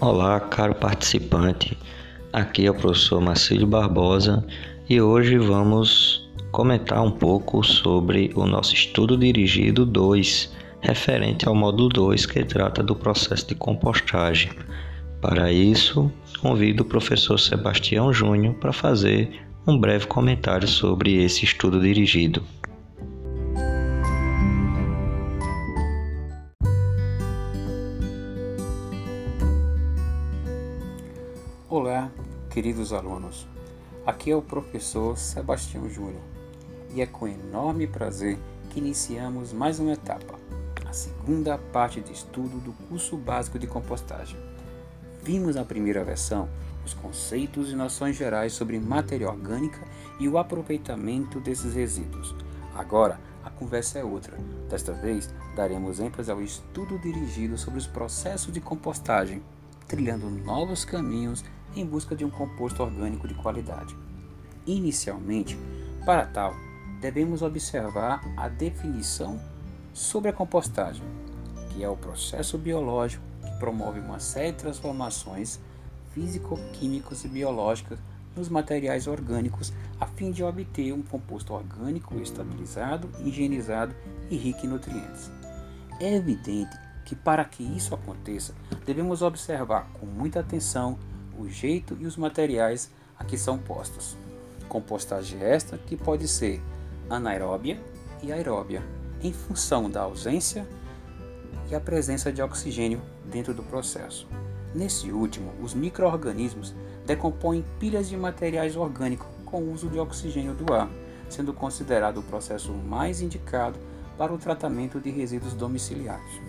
Olá, caro participante. Aqui é o professor Marcílio Barbosa e hoje vamos comentar um pouco sobre o nosso estudo dirigido 2, referente ao módulo 2, que trata do processo de compostagem. Para isso, convido o professor Sebastião Júnior para fazer um breve comentário sobre esse estudo dirigido. Olá, queridos alunos. Aqui é o professor Sebastião Júnior e é com enorme prazer que iniciamos mais uma etapa, a segunda parte de estudo do curso básico de compostagem. Vimos na primeira versão os conceitos e noções gerais sobre matéria orgânica e o aproveitamento desses resíduos. Agora, a conversa é outra. Desta vez, daremos ênfase ao estudo dirigido sobre os processos de compostagem, trilhando novos caminhos em busca de um composto orgânico de qualidade. Inicialmente, para tal, devemos observar a definição sobre a compostagem, que é o processo biológico que promove uma série de transformações físico-químicas e biológicas nos materiais orgânicos a fim de obter um composto orgânico estabilizado, higienizado e rico em nutrientes. É evidente que para que isso aconteça, devemos observar com muita atenção o jeito e os materiais a que são postos. Compostagem esta que pode ser anaeróbia e aeróbia, em função da ausência e a presença de oxigênio dentro do processo. Nesse último, os microorganismos decompõem pilhas de materiais orgânicos com uso de oxigênio do ar, sendo considerado o processo mais indicado para o tratamento de resíduos domiciliares,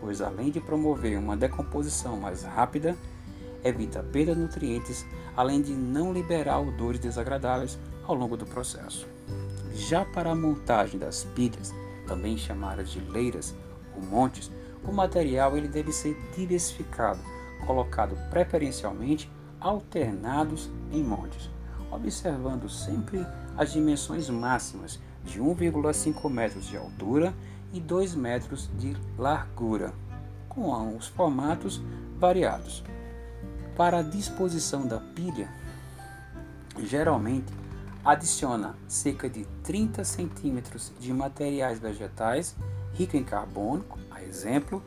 pois além de promover uma decomposição mais rápida evita a perda de nutrientes, além de não liberar odores desagradáveis ao longo do processo. Já para a montagem das pilhas, também chamadas de leiras ou montes, o material ele deve ser diversificado, colocado preferencialmente alternados em montes, observando sempre as dimensões máximas de 1,5 metros de altura e 2 metros de largura, com os formatos variados. Para a disposição da pilha, geralmente adiciona cerca de 30 centímetros de materiais vegetais rico em carbono, a exemplo,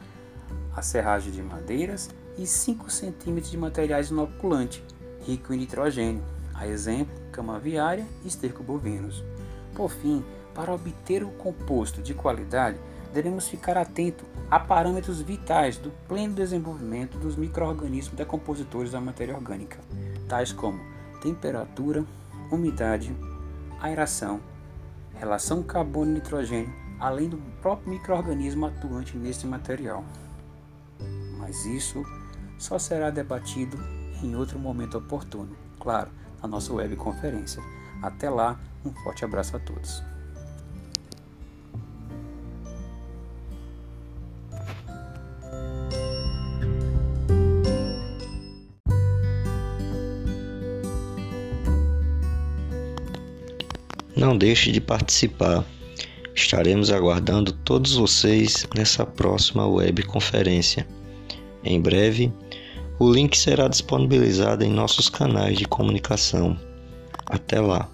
a serragem de madeiras, e 5 centímetros de materiais inoculantes, rico em nitrogênio, a exemplo, cama viária e esterco bovinos. Por fim, para obter o composto de qualidade, devemos ficar atento a parâmetros vitais do pleno desenvolvimento dos micro-organismos decompositores da matéria orgânica, tais como temperatura, umidade, aeração, relação carbono-nitrogênio, além do próprio microorganismo atuante nesse material. Mas isso só será debatido em outro momento oportuno, claro, na nossa webconferência. Até lá, um forte abraço a todos. Não deixe de participar. Estaremos aguardando todos vocês nessa próxima web conferência. Em breve, o link será disponibilizado em nossos canais de comunicação. Até lá!